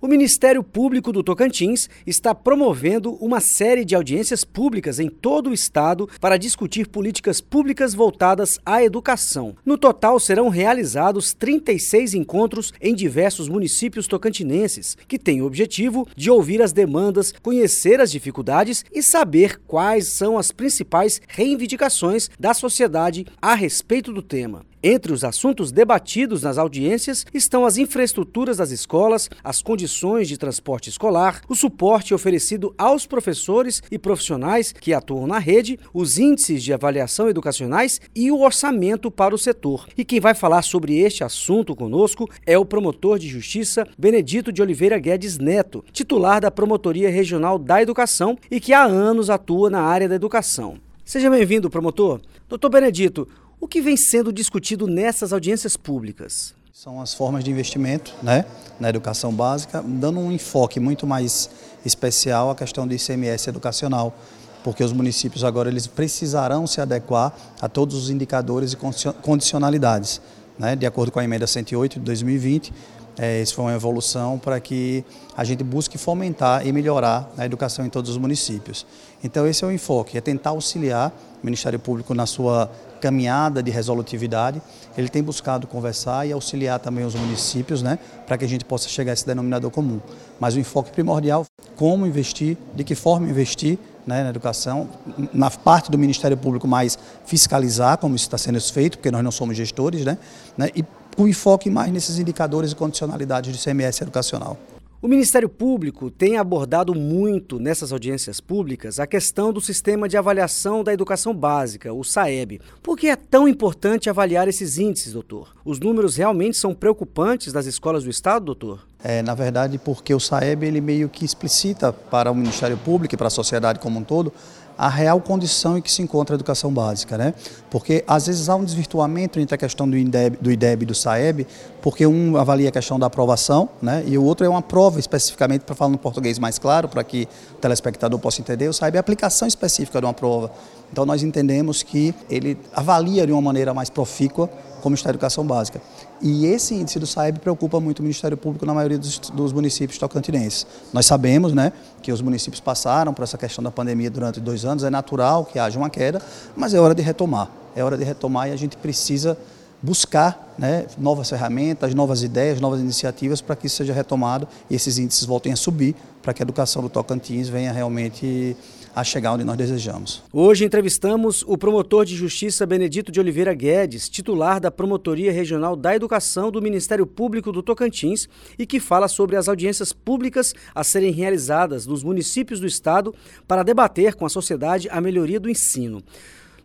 O Ministério Público do Tocantins está promovendo uma série de audiências públicas em todo o estado para discutir políticas públicas voltadas à educação. No total serão realizados 36 encontros em diversos municípios tocantinenses, que têm o objetivo de ouvir as demandas, conhecer as dificuldades e saber quais são as principais reivindicações da sociedade a respeito do tema. Entre os assuntos debatidos nas audiências estão as infraestruturas das escolas, as condições de transporte escolar, o suporte oferecido aos professores e profissionais que atuam na rede, os índices de avaliação educacionais e o orçamento para o setor. E quem vai falar sobre este assunto conosco é o promotor de justiça Benedito de Oliveira Guedes Neto, titular da Promotoria Regional da Educação e que há anos atua na área da educação. Seja bem-vindo, promotor. Doutor Benedito, o que vem sendo discutido nessas audiências públicas? São as formas de investimento né, na educação básica, dando um enfoque muito mais especial à questão do ICMS educacional, porque os municípios agora eles precisarão se adequar a todos os indicadores e condicionalidades. Né, de acordo com a emenda 108 de 2020, é, isso foi uma evolução para que a gente busque fomentar e melhorar a educação em todos os municípios. Então esse é o enfoque, é tentar auxiliar o Ministério Público na sua caminhada de resolutividade. Ele tem buscado conversar e auxiliar também os municípios, né, para que a gente possa chegar a esse denominador comum. Mas o enfoque primordial, como investir, de que forma investir né, na educação, na parte do Ministério Público mais fiscalizar, como isso está sendo feito, porque nós não somos gestores, né, né e com enfoque mais nesses indicadores e condicionalidades do CMS educacional. O Ministério Público tem abordado muito nessas audiências públicas a questão do sistema de avaliação da educação básica, o SAEB. Por que é tão importante avaliar esses índices, doutor? Os números realmente são preocupantes das escolas do Estado, doutor? É, na verdade, porque o SAEB ele meio que explicita para o Ministério Público e para a sociedade como um todo a real condição em que se encontra a educação básica, né? Porque às vezes há um desvirtuamento entre a questão do IDEB, do IDEB e do SAEB, porque um avalia a questão da aprovação, né? E o outro é uma prova especificamente para falar no português mais claro, para que o telespectador possa entender. O SAEB é a aplicação específica de uma prova. Então nós entendemos que ele avalia de uma maneira mais profícua como está a educação básica. E esse índice do SAEB preocupa muito o Ministério Público na maioria dos, dos, municípios tocantinenses. Nós sabemos né, que os municípios passaram por essa questão da pandemia durante dois anos, é natural que haja uma queda, mas é hora de retomar. É hora de retomar e a gente precisa buscar né, novas ferramentas, novas ideias, novas iniciativas para que isso seja retomado e esses índices voltem a subir, para que a educação do Tocantins venha realmente a chegar onde nós desejamos. Hoje entrevistamos o promotor de justiça Benedito de Oliveira Guedes, titular da Promotoria Regional da Educação do Ministério Público do Tocantins e que fala sobre as audiências públicas a serem realizadas nos municípios do estado para debater com a sociedade a melhoria do ensino.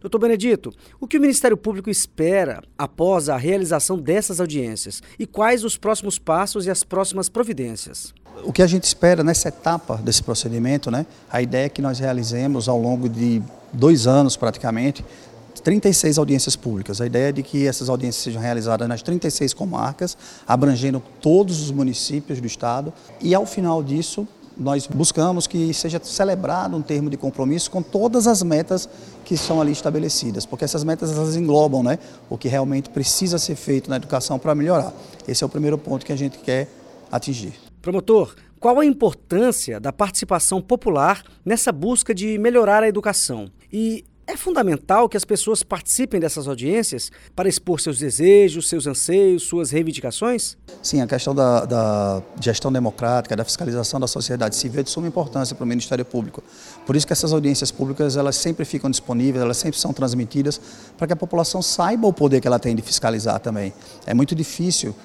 Doutor Benedito, o que o Ministério Público espera após a realização dessas audiências e quais os próximos passos e as próximas providências? O que a gente espera nessa etapa desse procedimento, né? A ideia é que nós realizemos ao longo de dois anos praticamente 36 audiências públicas. A ideia é de que essas audiências sejam realizadas nas 36 comarcas, abrangendo todos os municípios do estado e ao final disso nós buscamos que seja celebrado um termo de compromisso com todas as metas que são ali estabelecidas, porque essas metas elas englobam né, o que realmente precisa ser feito na educação para melhorar. Esse é o primeiro ponto que a gente quer atingir. Promotor, qual a importância da participação popular nessa busca de melhorar a educação? E é fundamental que as pessoas participem dessas audiências para expor seus desejos, seus anseios, suas reivindicações? Sim, a questão da, da, gestão democrática, da fiscalização da sociedade civil é de suma importância para o Ministério Público. Por isso que essas audiências públicas elas sempre ficam disponíveis, elas sempre são transmitidas para que a população saiba o poder que ela tem de fiscalizar também. É muito difícil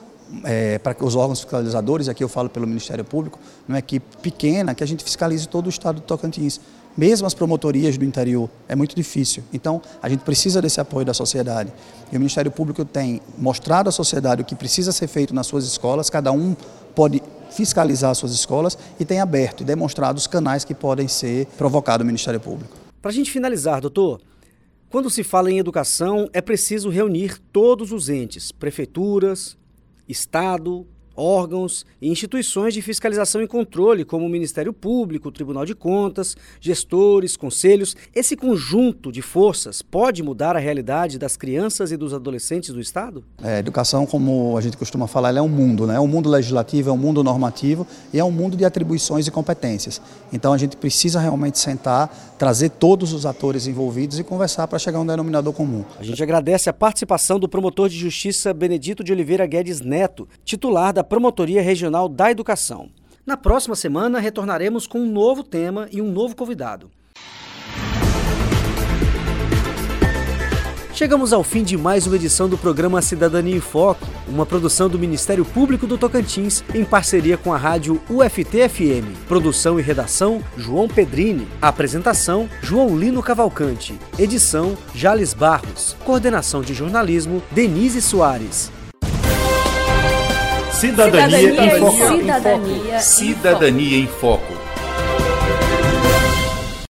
é, para os órgãos fiscalizadores, aqui eu falo pelo Ministério Público, numa equipe pequena, que a gente fiscalize todo o estado do Tocantins mesmo as promotorias do interior, é muito difícil. Então, a gente precisa desse apoio da sociedade. E o Ministério Público tem mostrado à sociedade o que precisa ser feito nas suas escolas, cada um pode fiscalizar suas escolas e tem aberto e demonstrado os canais que podem ser provocados no Ministério Público. Para a gente finalizar, doutor, quando se fala em educação, é preciso reunir todos os entes, prefeituras, Estado, órgãos e instituições de fiscalização e controle, como o Ministério Público, o Tribunal de Contas, gestores, conselhos. Esse conjunto de forças pode mudar a realidade das crianças e dos adolescentes do Estado? É, educação, como a gente costuma falar, é um mundo, né? É um mundo legislativo, é um mundo normativo e é um mundo de atribuições e competências. Então a gente precisa realmente sentar, trazer todos os atores envolvidos e conversar para chegar a um denominador comum. A gente agradece a participação do promotor de justiça Benedito de Oliveira Guedes Neto, titular da Promotoria Regional da Educação. Na próxima semana retornaremos com um novo tema e um novo convidado. Chegamos ao fim de mais uma edição do programa Cidadania em Foco, uma produção do Ministério Público do Tocantins em parceria com a rádio UFT-FM. Produção e redação: João Pedrini. Apresentação: João Lino Cavalcante. Edição: Jales Barros. Coordenação de jornalismo: Denise Soares. Cidadania, Cidadania em Foco. Cidadania Cidadania em Foco.